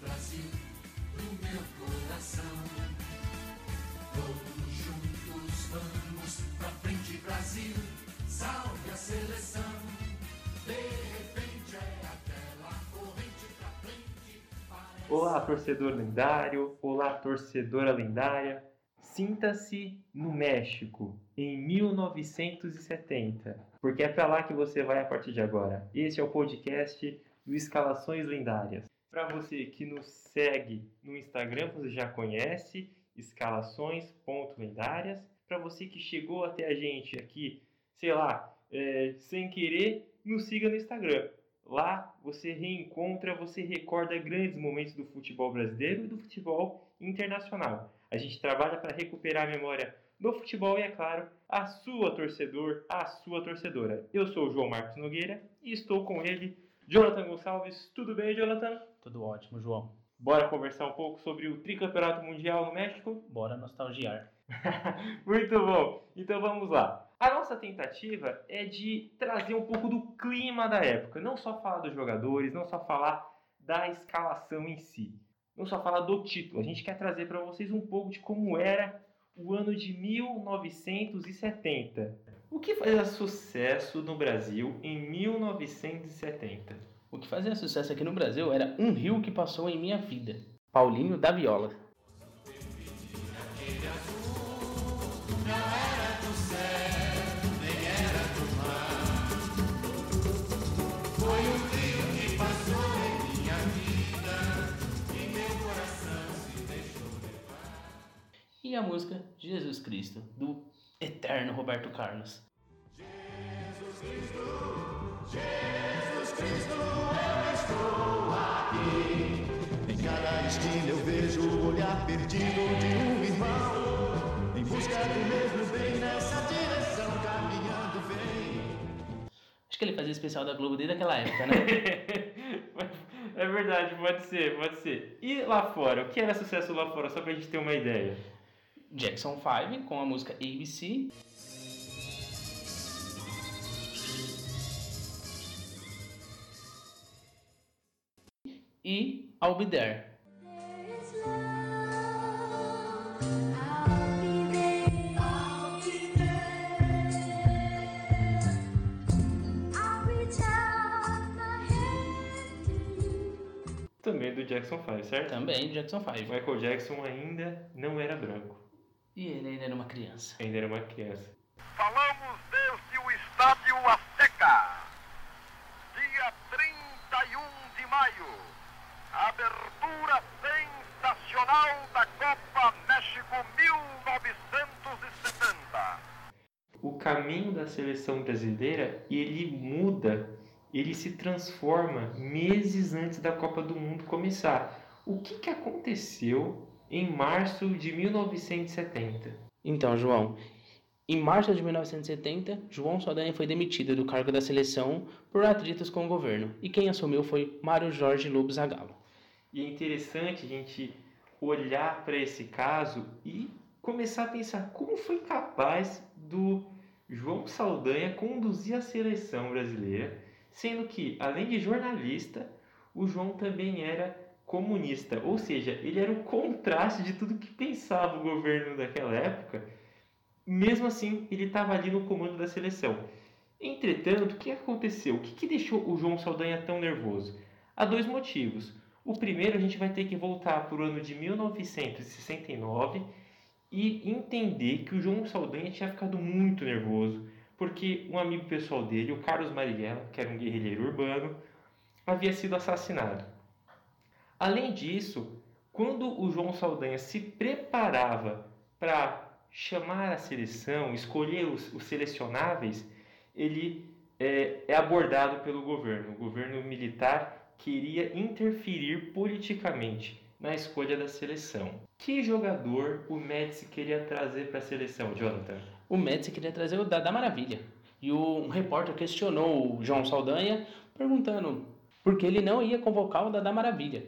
Brasil, do meu coração. Todos juntos vamos pra frente, Brasil, salve a seleção. De repente é aquela corrente pra frente. Parece... Olá, torcedor lendário. Olá, torcedora lendária. Sinta-se no México em 1970, porque é para lá que você vai a partir de agora. Este é o podcast do Escalações Lendárias. Para você que nos segue no Instagram, você já conhece escalações.lendárias. Para você que chegou até a gente aqui, sei lá, é, sem querer, nos siga no Instagram. Lá você reencontra, você recorda grandes momentos do futebol brasileiro e do futebol internacional. A gente trabalha para recuperar a memória do futebol e, é claro, a sua torcedor, a sua torcedora. Eu sou o João Marcos Nogueira e estou com ele, Jonathan Gonçalves. Tudo bem, Jonathan? Tudo ótimo, João. Bora conversar um pouco sobre o tricampeonato mundial no México? Bora nostalgiar. Muito bom. Então vamos lá. A nossa tentativa é de trazer um pouco do clima da época, não só falar dos jogadores, não só falar da escalação em si, não só falar do título. A gente quer trazer para vocês um pouco de como era o ano de 1970. O que fazia sucesso no Brasil em 1970? O que fazia sucesso aqui no Brasil era Um Rio que Passou em Minha Vida. Paulinho da Viola. E a música Jesus Cristo, do eterno Roberto Carlos. Em de um irmão. Em busca do mesmo bem, nessa direção caminhando vem. Acho que ele fazia especial da Globo desde aquela época, né? é verdade, pode ser, pode ser. E lá fora? O que era sucesso lá fora? Só pra gente ter uma ideia. Jackson 5 com a música ABC. E I'll Be There. Jackson 5, certo? Também Jackson 5. Michael Jackson ainda não era branco. E ele ainda era uma criança. Ainda era uma criança. Falamos desde o Estádio Azteca. Dia 31 de maio. Abertura sensacional da Copa México 1970. O caminho da seleção brasileira, se transforma meses antes da Copa do Mundo começar. O que, que aconteceu em março de 1970? Então, João, em março de 1970, João Saldanha foi demitido do cargo da seleção por atritos com o governo, e quem assumiu foi Mário Jorge Lobo Zagallo. E é interessante a gente olhar para esse caso e começar a pensar como foi capaz do João Saldanha conduzir a seleção brasileira, sendo que, além de jornalista, o João também era comunista, ou seja, ele era o contraste de tudo que pensava o governo daquela época. Mesmo assim, ele estava ali no comando da seleção. Entretanto, o que aconteceu? O que, que deixou o João Saldanha tão nervoso? Há dois motivos. O primeiro, a gente vai ter que voltar para o ano de 1969 e entender que o João Saldanha tinha ficado muito nervoso, porque um amigo pessoal dele, o Carlos Marighella, que era um guerrilheiro urbano, havia sido assassinado. Além disso, quando o João Saldanha se preparava para chamar a seleção, escolher os, os selecionáveis, ele é, é abordado pelo governo. O governo militar queria interferir politicamente na escolha da seleção. Que jogador o Médici queria trazer para a seleção, Jonathan? O Médici queria trazer o Dada Maravilha. E o, um repórter questionou o João Saldanha, perguntando por que ele não ia convocar o Dada Maravilha.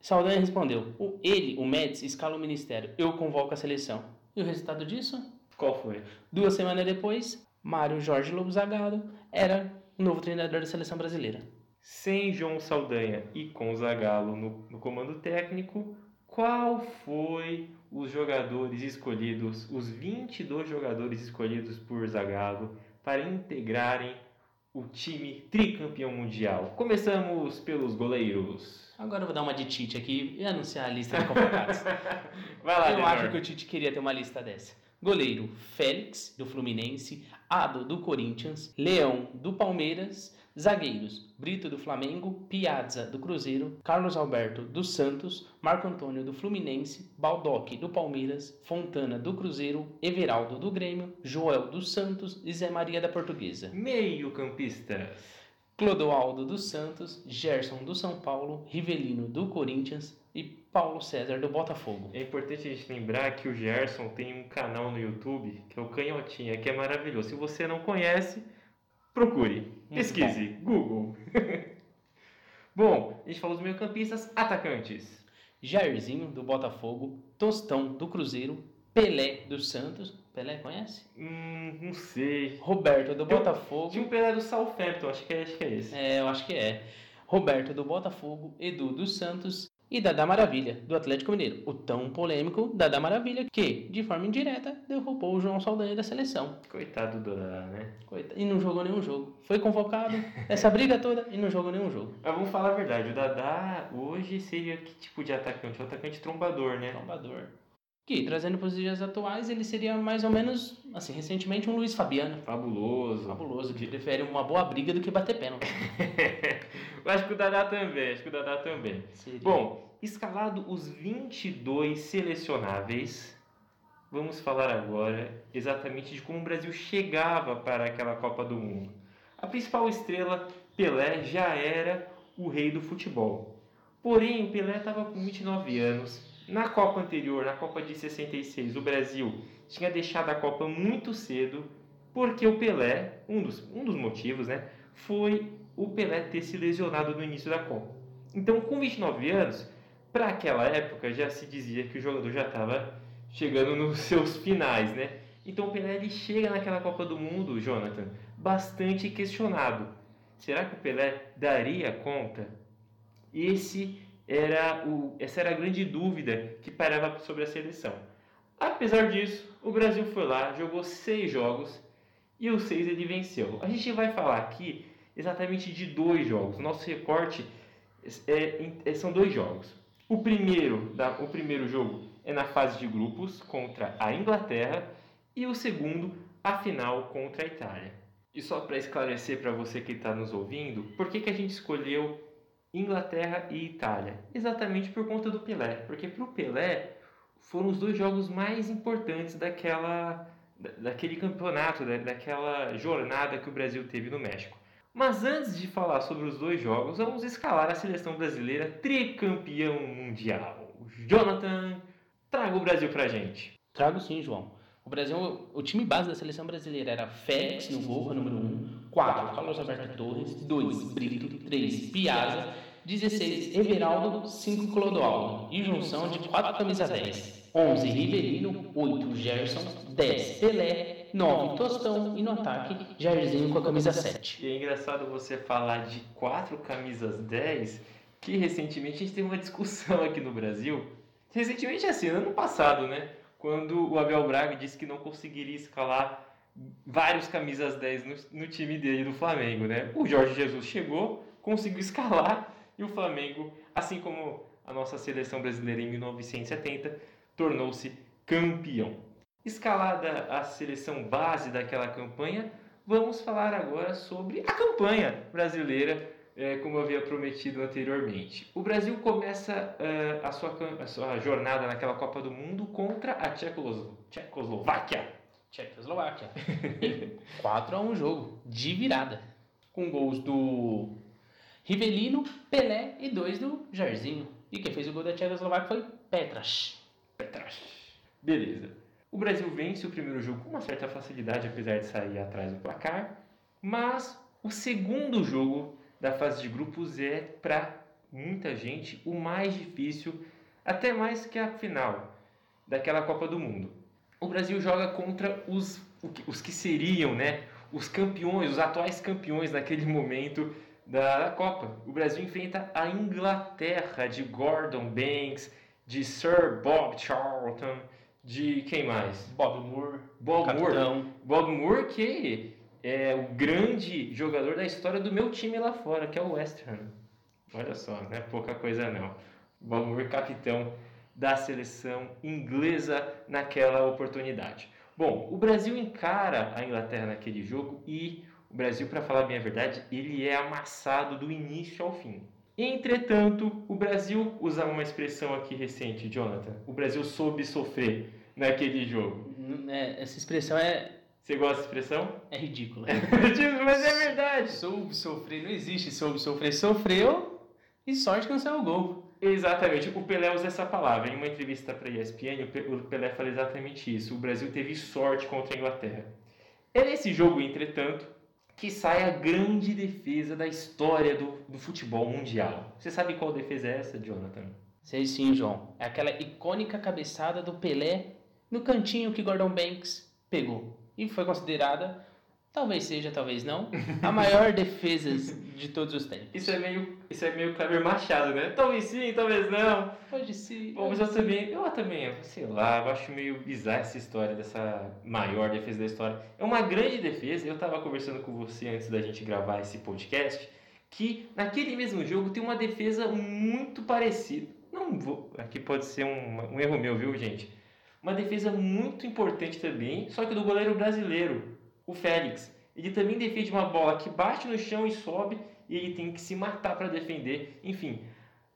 Saldanha respondeu: o, ele, o Médici, escala o ministério, eu convoco a seleção. E o resultado disso? Qual foi? Duas semanas depois, Mário Jorge Lobo Zagallo era o novo treinador da seleção brasileira. sem João Saldanha e com Zagallo no, no comando técnico, qual foi os jogadores escolhidos, os 22 jogadores escolhidos por Zagallo para integrarem o time tricampeão mundial? Começamos pelos goleiros. Agora eu vou dar uma de Tite aqui e anunciar a lista de convocados. Vai lá, eu Denor. acho que o Tite queria ter uma lista dessa. Goleiro: Félix, do Fluminense, Ado, do Corinthians, Leão, do Palmeiras. Zagueiros: Brito, do Flamengo, Piazza, do Cruzeiro, Carlos Alberto, do Santos, Marco Antônio, do Fluminense, Baldock, do Palmeiras, Fontana, do Cruzeiro, Everaldo, do Grêmio, Joel, do Santos e Zé Maria, da Portuguesa. Meio-campistas. Clodoaldo dos Santos, Gerson do São Paulo, Rivelino do Corinthians e Paulo César do Botafogo. É importante a gente lembrar que o Gerson tem um canal no YouTube, que é o Canhotinha, que é maravilhoso. Se você não conhece, procure, pesquise, Google. Bom, a gente falou dos meio-campistas, atacantes. Jairzinho do Botafogo, Tostão do Cruzeiro, Pelé do Santos, Pelé conhece? Hum, não sei. Roberto do Botafogo, Tinha um Pelé do Southampton, acho que é, acho que é esse. é, eu acho que é. Roberto do Botafogo, Edu dos Santos e Dadá Maravilha do Atlético Mineiro. O tão polêmico Dadá Maravilha que, de forma indireta, derrubou o João Saldanha da seleção. Coitado do Dadá, né? Coitado, E não jogou nenhum jogo. Foi convocado, essa briga toda, e não jogou nenhum jogo. Mas vamos falar a verdade, o Dadá hoje seria que tipo de atacante? Um atacante trombador, né? Trombador. Que, trazendo para os dias atuais, ele seria mais ou menos, assim, recentemente um Luiz Fabiano. Fabuloso. Fabuloso, que prefere uma boa briga do que bater pênalti. Eu acho que o Dadá também, acho que o Dadá também. Seria. Bom, escalado os 22 selecionáveis, vamos falar agora exatamente de como o Brasil chegava para aquela Copa do Mundo. A principal estrela, Pelé, já era o rei do futebol. Porém, o Pelé estava com 29 anos. Na Copa anterior, na Copa de 66, o Brasil tinha deixado a Copa muito cedo, porque o Pelé, um dos, um dos motivos, né, foi o Pelé ter se lesionado no início da Copa. Então, com 29 anos, para aquela época já se dizia que o jogador já estava chegando nos seus finais, né? Então o Pelé ele chega naquela Copa do Mundo, Jonathan, bastante questionado. Será que o Pelé daria conta? Esse era o, essa era a grande dúvida que pairava sobre a seleção. Apesar disso, o Brasil foi lá, jogou seis jogos e os seis ele venceu. A gente vai falar aqui exatamente de dois jogos. Nosso recorte é- é- são dois jogos. O primeiro, da- o primeiro jogo é na fase de grupos contra a Inglaterra e o segundo, a final contra a Itália. E só para esclarecer para você que está nos ouvindo, por que, que a gente escolheu Inglaterra e Itália? Exatamente por conta do Pelé. Porque para o Pelé foram os dois jogos mais importantes daquela, da- daquele campeonato, da- daquela jornada que o Brasil teve no México. Mas antes de falar sobre os dois jogos, vamos escalar a seleção brasileira tricampeão mundial. Jonathan, traga o Brasil pra gente. Trago sim, João. O Brasil, o time base da seleção brasileira era Félix no gol, número 1, 4, Carlos Alberto Torres, 2, Brito, 3, Piazza, 16, Everaldo, 5, Clodoaldo, e junção de 4 camisa 10, 11, Rivelino, 8, Gerson, 10, Pelé, 9, Tostão, e no ataque, Jairzinho com a camisa 7. E é engraçado você falar de quatro camisas 10, que recentemente a gente teve uma discussão aqui no Brasil. Recentemente, assim, ano passado, né? Quando o Abel Braga disse que não conseguiria escalar vários camisas 10 no, no time dele do Flamengo, né? O Jorge Jesus chegou, conseguiu escalar e o Flamengo, assim como a nossa seleção brasileira em 1970, tornou-se campeão. Escalada a seleção base daquela campanha, vamos falar agora sobre a campanha brasileira, eh, como eu havia prometido anteriormente. O Brasil começa eh, a, sua, a sua jornada naquela Copa do Mundo contra a Tchecoslo- Tchecoslováquia. Tchecoslováquia. 4 a 1 jogo, de virada. Com gols do Rivelino, Pelé e dois do Jairzinho. E quem fez o gol da Tchecoslováquia foi Petras. Petras. Beleza. O Brasil vence o primeiro jogo com uma certa facilidade, apesar de sair atrás do placar. Mas o segundo jogo da fase de grupos é, para muita gente, o mais difícil, até mais que a final daquela Copa do Mundo. O Brasil joga contra os, os que seriam né, os campeões, os atuais campeões naquele momento da Copa. O Brasil enfrenta a Inglaterra de Gordon Banks, de Sir Bob Charlton, de quem mais? Bob Moore, Bob Moore. capitão. Bob Moore, que é o grande jogador da história do meu time lá fora, que é o West Ham. Olha só, não é pouca coisa não. Bob Moore, capitão da seleção inglesa naquela oportunidade. Bom, o Brasil encara a Inglaterra naquele jogo e o Brasil, para falar bem a verdade, ele é amassado do início ao fim. Entretanto, o Brasil, usar uma expressão aqui recente, Jonathan, o Brasil soube sofrer naquele jogo. N- é, essa expressão é, Você gosta dessa expressão? é ridícula. Mas é verdade. soube sofrer, não existe soube sofrer. Sofreu e sorte saiu o gol. Exatamente, o Pelé usa essa palavra. Em uma entrevista para a ESPN, o Pelé fala exatamente isso. O Brasil teve sorte contra a Inglaterra. É nesse jogo, entretanto, que sai a grande defesa da história do, do futebol mundial. Você sabe qual defesa é essa, Jonathan? Sei sim, João. É aquela icônica cabeçada do Pelé no cantinho que Gordon Banks pegou. E foi considerada, talvez seja, talvez não, a maior defesa de todos os tempos. Isso é meio, isso é meio Kleber Machado, né? Talvez sim, talvez não. Pode ser. Bom, mas eu também, eu também, sei lá, eu acho meio bizarra essa história dessa maior defesa da história. É uma grande defesa, eu estava conversando com você antes da gente gravar esse podcast, que naquele mesmo jogo tem uma defesa muito parecida. Não vou, aqui pode ser um, um erro meu, viu, gente? Uma defesa muito importante também, só que do goleiro brasileiro, o Félix. Ele também defende uma bola que bate no chão e sobe, e ele tem que se matar para defender. Enfim,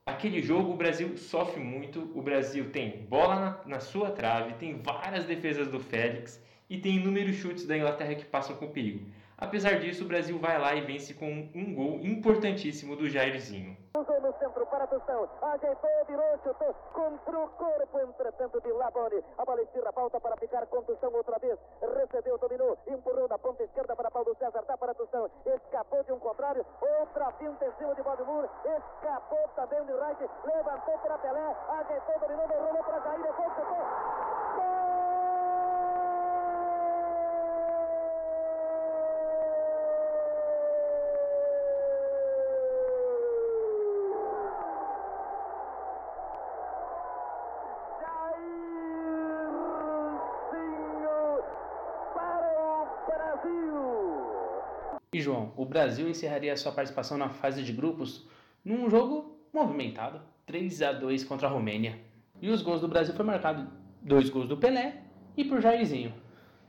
Aquele jogo o Brasil sofre muito, o Brasil tem bola na, na sua trave, tem várias defesas do Félix e tem inúmeros chutes da Inglaterra que passam com perigo. Apesar disso, o Brasil vai lá e vence com um gol importantíssimo do Jairzinho. Tostão. Ajeitou, virou, chutou contra o corpo. Entretanto, de Labone. A bola estira para ficar com Tostão outra vez. Recebeu, dominou, empurrou da ponta esquerda para Paulo César. Dá para Tostão. Escapou de um contrário. Outra finta em cima de Valdemur. Escapou também de Reich. Levantou para Pelé. Ajeitou, dominou, rolou para Jair. Depois chutou. Brasil. E João, o Brasil encerraria sua participação na fase de grupos num jogo movimentado, 3 a 2 contra a Romênia. E os gols do Brasil foi marcado dois gols do Pelé e por Jairzinho.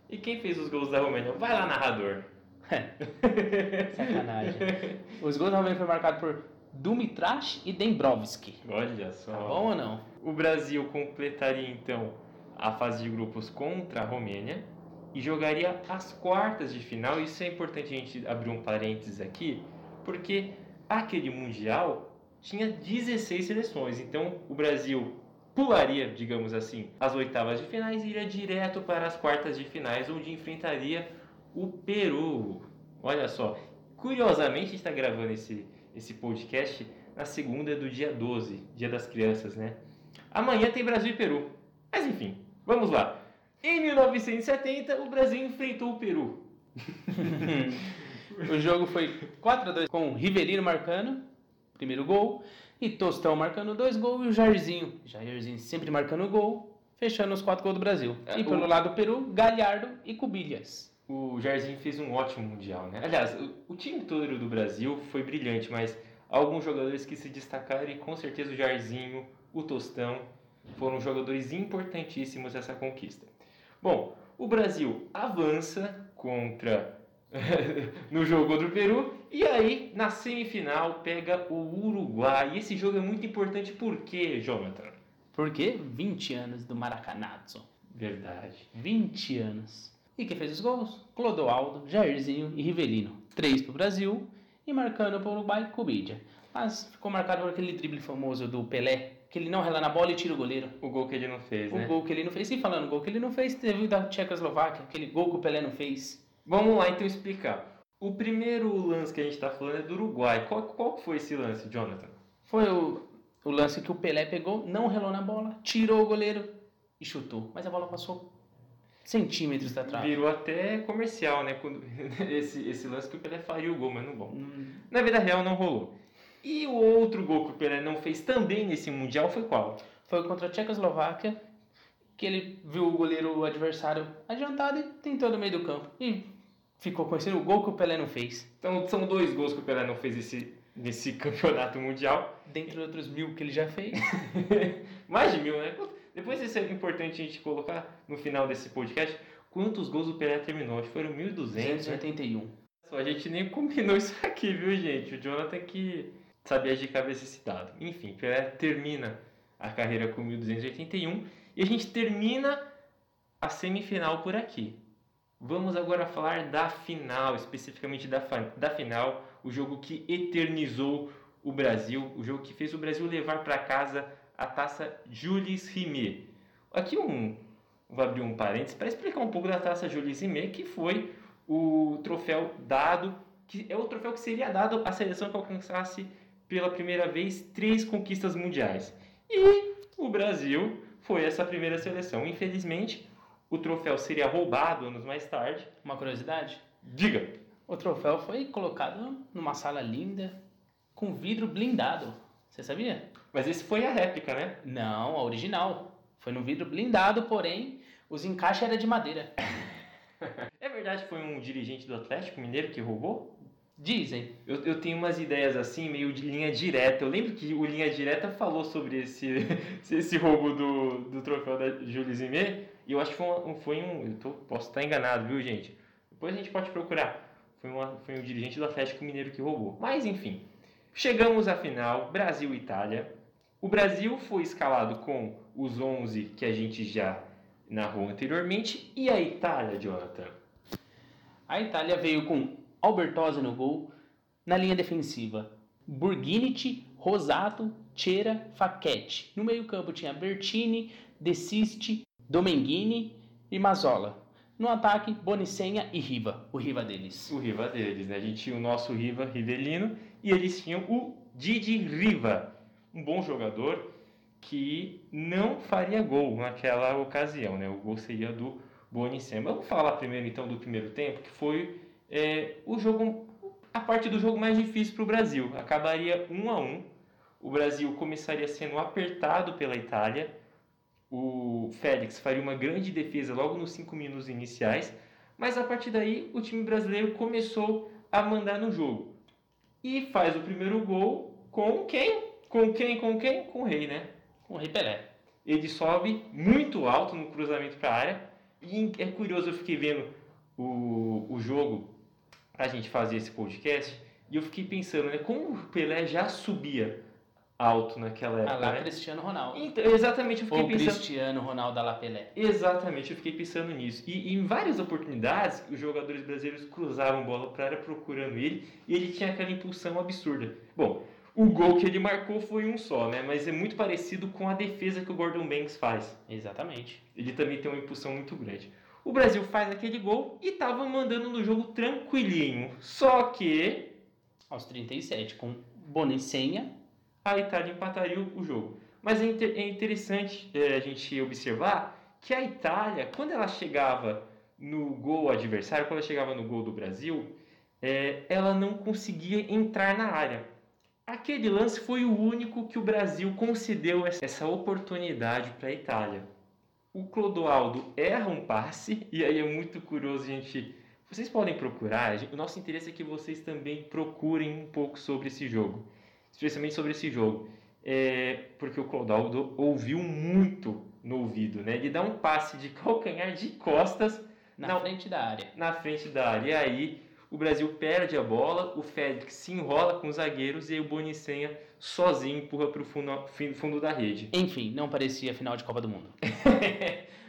E quem fez os gols da Romênia? Vai lá, narrador. Sacanagem. Os gols da Romênia foram marcados por Dumitrash e Dembrovski. Olha só. Tá bom ou não? O Brasil completaria então a fase de grupos contra a Romênia e jogaria as quartas de final. Isso é importante a gente abrir um parênteses aqui, porque aquele Mundial tinha 16 seleções. Então o Brasil pularia, digamos assim, as oitavas de finais e iria direto para as quartas de finais, onde enfrentaria o Peru. Olha só, curiosamente está gravando esse, esse podcast na segunda do dia 12, dia das crianças, né? Amanhã tem Brasil e Peru. Mas enfim, vamos lá. Em 1970, o Brasil enfrentou o Peru. o jogo foi 4 a 2 com o Rivelino marcando, primeiro gol, e Tostão marcando dois gols e o Jairzinho, Jairzinho sempre marcando gol, fechando os quatro gols do Brasil. É, e pelo o- lado do Peru, Galhardo e Cubilhas. O Jairzinho fez um ótimo Mundial, né? Aliás, o, o time todo do Brasil foi brilhante, mas alguns jogadores que se destacaram e com certeza o Jairzinho, o Tostão, foram jogadores importantíssimos nessa conquista. Bom, o Brasil avança contra no jogo contra o Peru e aí na semifinal pega o Uruguai. E esse jogo é muito importante por quê, Jonathan? Por quê? 20 anos do Maracanazo. Verdade. 20 anos. E quem fez os gols? Clodoaldo, Jairzinho e Rivelino. Três pro Brasil e marcando pro Uruguai, Cubidia. Mas ficou marcado por aquele drible famoso do Pelé, que ele não rela na bola e tira o goleiro. O gol que ele não fez, O né? gol que ele não fez. E falando gol que ele não fez, teve o da Tchecoslováquia, aquele gol que o Pelé não fez. Vamos lá então explicar. O primeiro lance que a gente está falando é do Uruguai. Qual, qual foi esse lance, Jonathan? Foi o, o lance que o Pelé pegou, não relou na bola, tirou o goleiro e chutou. Mas a bola passou centímetros da trave. Virou até comercial, né? Quando, esse, esse lance que o Pelé faria o gol, mas não bom. Hum, Na vida real não rolou. E o outro gol que o Pelé não fez também nesse Mundial foi qual? Foi contra a Tchecoslováquia, que ele viu o goleiro adversário adiantado e tentou no meio do campo. E ficou conhecido o gol que o Pelé não fez. Então são dois gols que o Pelé não fez esse, nesse campeonato mundial. Dentre os outros mil que ele já fez. Mais de mil, né? Depois isso é importante a gente colocar no final desse podcast. Quantos gols o Pelé terminou? Acho que foram 1.200, né? 281. Só a gente nem combinou isso aqui, viu, gente? O Jonathan que sabia de cabeça esse dado. Enfim, Pelé termina a carreira com 1281 e a gente termina a semifinal por aqui. Vamos agora falar da final, especificamente da, da final, o jogo que eternizou o Brasil, o jogo que fez o Brasil levar para casa a taça Jules Rimet. Aqui um, vou abrir um parênteses para explicar um pouco da taça Jules Rimet, que foi o troféu dado, que é o troféu que seria dado à seleção que alcançasse pela primeira vez três conquistas mundiais. E o Brasil foi essa primeira seleção. Infelizmente, o troféu seria roubado anos mais tarde. Uma curiosidade: Diga! o troféu foi colocado numa sala linda, com vidro blindado. Você sabia? Mas esse foi a réplica, né? Não, a original. Foi no vidro blindado, porém, os encaixes eram de madeira. É verdade que foi um dirigente do Atlético Mineiro que roubou? Dizem. Eu, eu tenho umas ideias assim, meio de linha direta. Eu lembro que o Linha Direta falou sobre esse, esse roubo do, do troféu da Júlio Zimmer. E eu acho que foi um. Foi um eu tô- posso estar enganado, viu, gente? Depois a gente pode procurar. Foi, uma, foi um dirigente do Atlético Mineiro que roubou. Mas enfim. Chegamos à final, Brasil e Itália. O Brasil foi escalado com os 11 que a gente já narrou anteriormente. E a Itália, Jonathan? A Itália veio com Albertosi no gol, na linha defensiva, Burghiniti, Rosato, Cera, Facchetti. No meio-campo tinha Bertini, De Sisti, Domenghini e Mazzola. No ataque, Bonicenha e Riva, o Riva deles. o Riva deles, né? A gente tinha o nosso Riva Rivelino e eles tinham o Didi Riva, um bom jogador que não faria gol naquela ocasião, né? O gol seria do Bonicem. Vamos falar primeiro então do primeiro tempo, que foi é, o jogo, a parte do jogo mais difícil para o Brasil. Acabaria um a um. O Brasil começaria sendo apertado pela Itália. O Félix faria uma grande defesa logo nos cinco minutos iniciais. Mas a partir daí, o time brasileiro começou a mandar no jogo. E faz o primeiro gol com quem? Com quem? Com quem? Com o Rei, né? Com o Rei Pelé. Ele sobe muito alto no cruzamento para a área. E é curioso, eu fiquei vendo o, o jogo para a gente fazer esse podcast. E eu fiquei pensando, né? Como o Pelé já subia alto naquela Ah época, lá, né? Cristiano Ronaldo. Então, exatamente, eu fiquei Ou pensando... Cristiano Ronaldo da Pelé. Exatamente, eu fiquei pensando nisso. E, e em várias oportunidades, os jogadores brasileiros cruzavam bola para área procurando ele e ele tinha aquela impulsão absurda. Bom, o gol que ele marcou foi um só, né? Mas é muito parecido com a defesa que o Gordon Banks faz. Exatamente. Ele também tem uma impulsão muito grande. O Brasil faz aquele gol e tava mandando no jogo tranquilinho. Só que Aos 37, com Bonicenha. a Itália empataria o jogo. Mas é, inter- é interessante é, a gente observar que a Itália, quando ela chegava no gol adversário, quando ela chegava no gol do Brasil, é, ela não conseguia entrar na área. Aquele lance foi o único que o Brasil concedeu essa- essa oportunidade para a Itália. O Clodoaldo erra um passe, e aí é muito curioso, gente. Vocês podem procurar, o nosso interesse é que vocês também procurem um pouco sobre esse jogo especialmente sobre esse jogo, é porque o Clodoaldo ouviu muito no ouvido, né? Ele dá um passe de calcanhar de costas Na Não. frente da área. na frente da área. E aí o Brasil perde a bola, o Félix se enrola com os zagueiros e aí o Bonicenha sozinho empurra para o fundo, fundo da rede. Enfim, não parecia final de Copa do Mundo.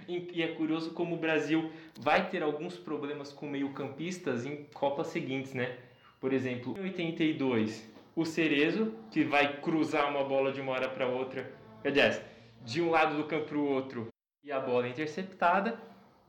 e é curioso como o Brasil vai ter alguns problemas com meio-campistas em Copas seguintes, né? Por exemplo, em 82, o Cerezo, que vai cruzar uma bola de uma hora para outra, aliás, de um lado do campo para o outro, e a bola é interceptada,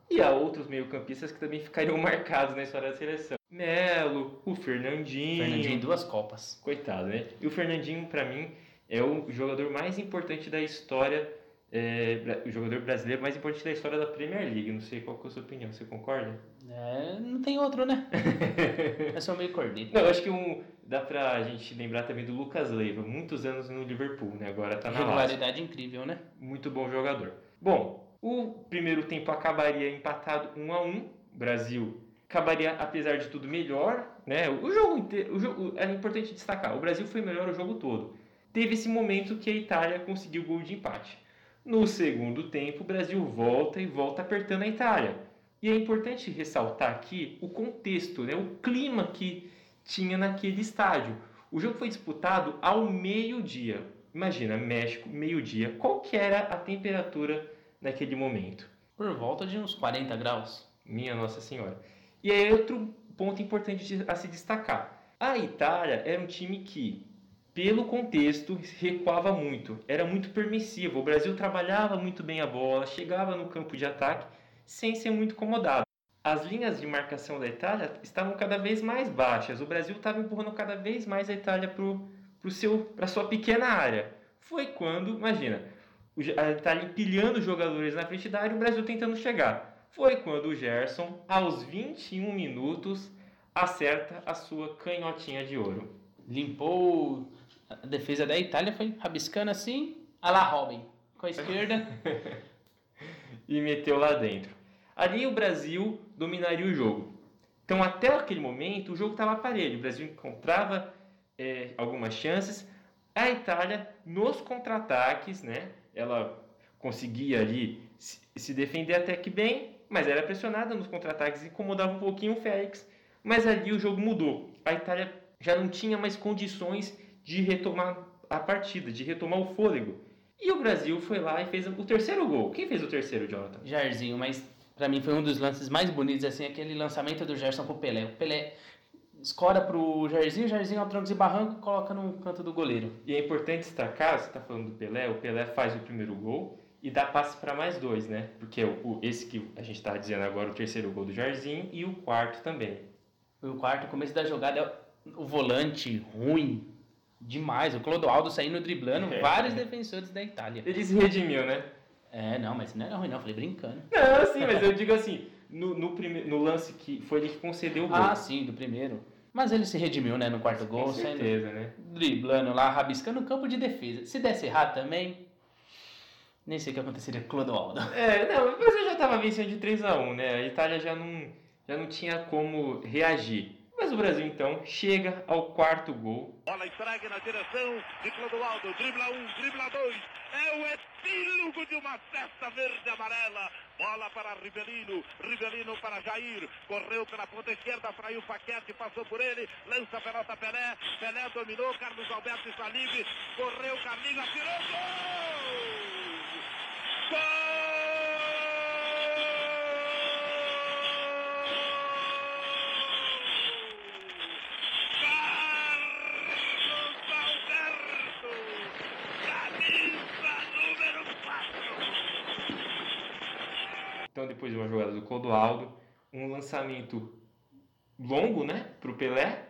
e há outros meio-campistas que também ficariam marcados na história da seleção. Melo, o Fernandinho. Fernandinho em duas Copas. Coitado, né? E o Fernandinho, pra mim, é o jogador mais importante da história é, o jogador brasileiro mais importante da história da Premier League. Não sei qual que é a sua opinião, você concorda? É, não tem outro, né? Eu sou meio cordeiro. Não, eu acho que um, dá pra gente lembrar também do Lucas Leiva, muitos anos no Liverpool, né? Agora tá na. Regularidade incrível, né? Muito bom jogador. Bom, o primeiro tempo acabaria empatado 1 a 1 O Brasil acabaria, apesar de tudo, melhor. Né? O jogo inteiro. O jogo, é importante destacar: o Brasil foi melhor o jogo todo. Teve esse momento que a Itália conseguiu o gol de empate. No segundo tempo, o Brasil volta e volta apertando a Itália. E é importante ressaltar aqui o contexto, né? o clima que tinha naquele estádio. O jogo foi disputado ao meio-dia. Imagina, México, meio-dia. Qual que era a temperatura naquele momento? Por volta de uns 40 graus. Minha Nossa Senhora. E aí outro ponto importante a se destacar. A Itália era um time que, pelo contexto, recuava muito. Era muito permissivo. O Brasil trabalhava muito bem a bola, chegava no campo de ataque sem ser muito incomodado. As linhas de marcação da Itália estavam cada vez mais baixas. O Brasil estava empurrando cada vez mais a Itália para a sua pequena área. Foi quando, imagina, a Itália empilhando jogadores na frente da área e o Brasil tentando chegar. Foi quando o Gerson, aos 21 minutos, acerta a sua canhotinha de ouro. Limpou a defesa da Itália, foi rabiscando assim, a la Robin. Com a esquerda, e meteu lá dentro. Ali o Brasil dominaria o jogo. Então, até aquele momento, o jogo estava parelho. O Brasil encontrava é, algumas chances. A Itália, nos contra-ataques, né, ela conseguia ali se, se defender até que bem, mas era pressionada nos contra-ataques, incomodava um pouquinho o Félix. Mas ali o jogo mudou. A Itália já não tinha mais condições de retomar a partida, de retomar o fôlego. E o Brasil foi lá e fez o terceiro gol. Quem fez o terceiro, Jonathan? Jairzinho, mas pra mim foi um dos lances mais bonitos, assim, aquele lançamento do Gerson pro Pelé. O Pelé escora pro Jairzinho, o Jairzinho ao troncos e barranco coloca no canto do goleiro. E é importante destacar, você está falando do Pelé, o Pelé faz o primeiro gol e dá passe para mais dois, né? Porque o, o- esse que a gente está dizendo agora, o terceiro gol do Jairzinho e o quarto também. O quarto, o começo da jogada, é o volante ruim demais. O Clodoaldo saindo driblando É. vários defensores da Itália. Ele se redimiu, né? É, não, mas não era ruim não, falei brincando. Não, sim, mas eu digo assim, no, no, prime, no lance que foi ele que concedeu o gol. Ah, sim, do primeiro. Mas ele se redimiu, né, no quarto gol, Com saindo certeza, né? driblando lá, rabiscando o campo de defesa. Se desse errado também, nem sei o que aconteceria com o Clodoaldo. É, não, mas ele já estava vencendo de 3 a 1 né? A Itália já não, já não tinha como reagir. Mas o Brasil, então, chega ao quarto gol. Bola entregue na direção de Clodoaldo. Dribla um, dribla dois. É o epílogo de uma festa verde-amarela. Bola para Rivelino. Rivelino para Jair. Correu pela ponta esquerda. Fraiu o Paquete. Passou por ele. Lança a pelota Pelé. Pelé dominou. Carlos Alberto está livre. Correu Carlinhos. Atirou. Gol! Então, depois de uma jogada do Clodoaldo, um lançamento longo, né, pro Pelé.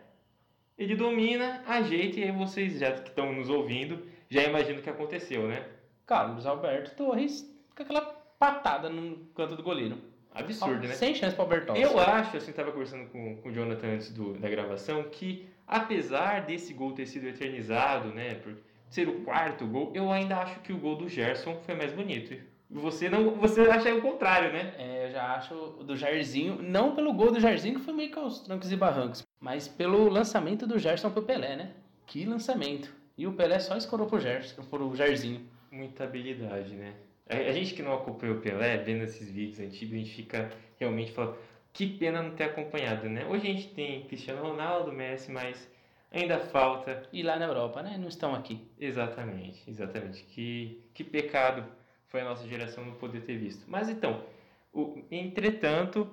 Ele domina, ajeita e aí vocês já que estão nos ouvindo já imaginam o que aconteceu, né? Carlos Alberto Torres com aquela patada no canto do goleiro. Absurdo, né? Sem chance pro Bertozzi. Eu acho, assim, estava conversando com, com o Jonathan antes do, da gravação, que apesar desse gol ter sido eternizado, né, por ser o quarto gol, eu ainda acho que o gol do Gerson foi mais bonito. Você não, você acha o contrário, né? É, eu já acho o do Jairzinho, não pelo gol do Jairzinho, que foi meio que aos trancos e barrancos, mas pelo lançamento do Gerson pro Pelé, né? Que lançamento. E o Pelé só escorou pro, Gerson, pro Jairzinho. Muita habilidade, né? A, gente que não acompanha o Pelé, vendo esses vídeos antigos, a gente fica realmente falando, que pena não ter acompanhado, né? Hoje a gente tem Cristiano Ronaldo, Messi, mas ainda falta E lá na Europa, né? Não estão aqui. Exatamente, exatamente. Que, que pecado foi a nossa geração não poder ter visto. Mas então, o, entretanto,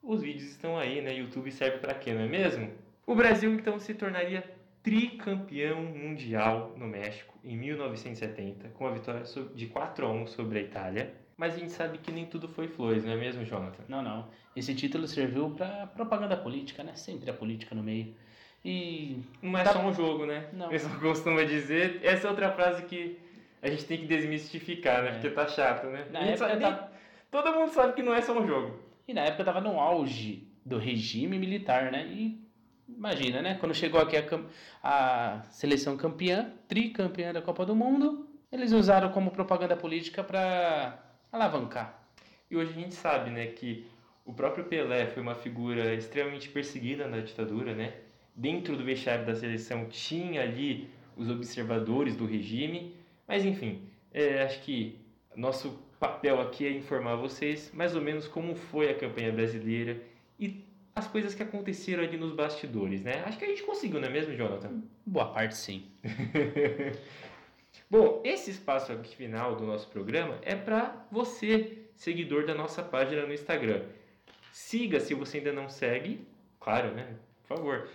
os vídeos estão aí, né? YouTube serve para quê, não é mesmo? O Brasil então se tornaria tricampeão mundial no México em 1970, com a vitória de 4 a 1 sobre a Itália. Mas a gente sabe que nem tudo foi flores, não é mesmo, Jonathan? Não, não. Esse título serviu pra propaganda política, né? Sempre a política no meio. E Não é Tá- só um jogo, né? Não. Eu só costumo dizer. Essa é outra frase que a gente tem que desmistificar, né? É. Porque tá chato, né? Na época sabe- tá- Todo mundo sabe que não é só um jogo. E na época tava no auge do regime militar, né? E imagina, né? Quando chegou aqui a, a seleção campeã, tricampeã da Copa do Mundo, eles usaram como propaganda política para alavancar. E hoje a gente sabe, né, que o próprio Pelé foi uma figura extremamente perseguida na ditadura, né? Dentro do vestiário da seleção tinha ali os observadores do regime, mas enfim, é, acho que nosso papel aqui é informar vocês mais ou menos como foi a campanha brasileira e as coisas que aconteceram ali nos bastidores, né? Acho que a gente conseguiu, não é mesmo, Jonathan? Boa parte sim. Bom, esse espaço aqui final do nosso programa é para você, seguidor da nossa página no Instagram. Siga se você ainda não segue, claro, né? Por favor.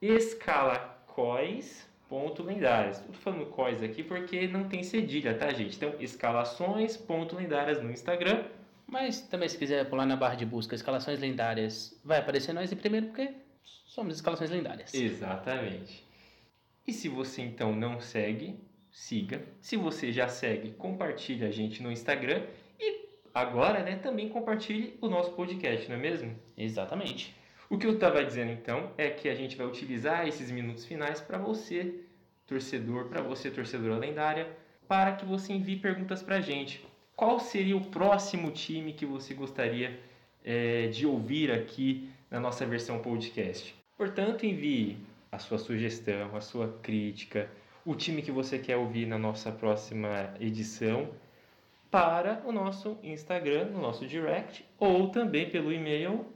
Escalacóis.lendárias. Estou falando cois aqui porque não tem cedilha, tá, gente? Então, escalações.lendárias no Instagram. Mas também se quiser pular na barra de busca escalações lendárias, vai aparecer nós em primeiro porque somos escalações lendárias. Exatamente. E se você então não segue, siga. Se você já segue, compartilhe a gente no Instagram. E agora, né, também compartilhe o nosso podcast, não é mesmo? Exatamente. O que eu estava dizendo então é que a gente vai utilizar esses minutos finais para você, torcedor, para você, torcedora lendária, para que você envie perguntas para a gente. Qual seria o próximo time que você gostaria eh, de ouvir aqui na nossa versão podcast? Portanto, envie a sua sugestão, a sua crítica, o time que você quer ouvir na nossa próxima edição para o nosso Instagram, no nosso direct, ou também pelo e-mail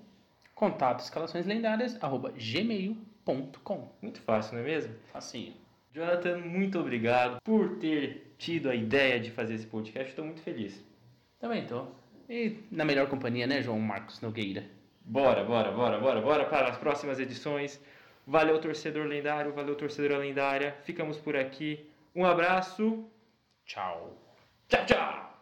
Contato escalações lendárias arroba gmail.com. Muito fácil, não é mesmo? Facinho. Jonathan, muito obrigado por ter tido a ideia de fazer esse podcast. Estou muito feliz. Também tô. E na melhor companhia, né, João Marcos Nogueira? Bora, bora, bora, bora, bora para as próximas edições. Valeu, torcedor lendário, valeu, torcedora lendária. Ficamos por aqui. Um abraço. Tchau. Tchau, tchau.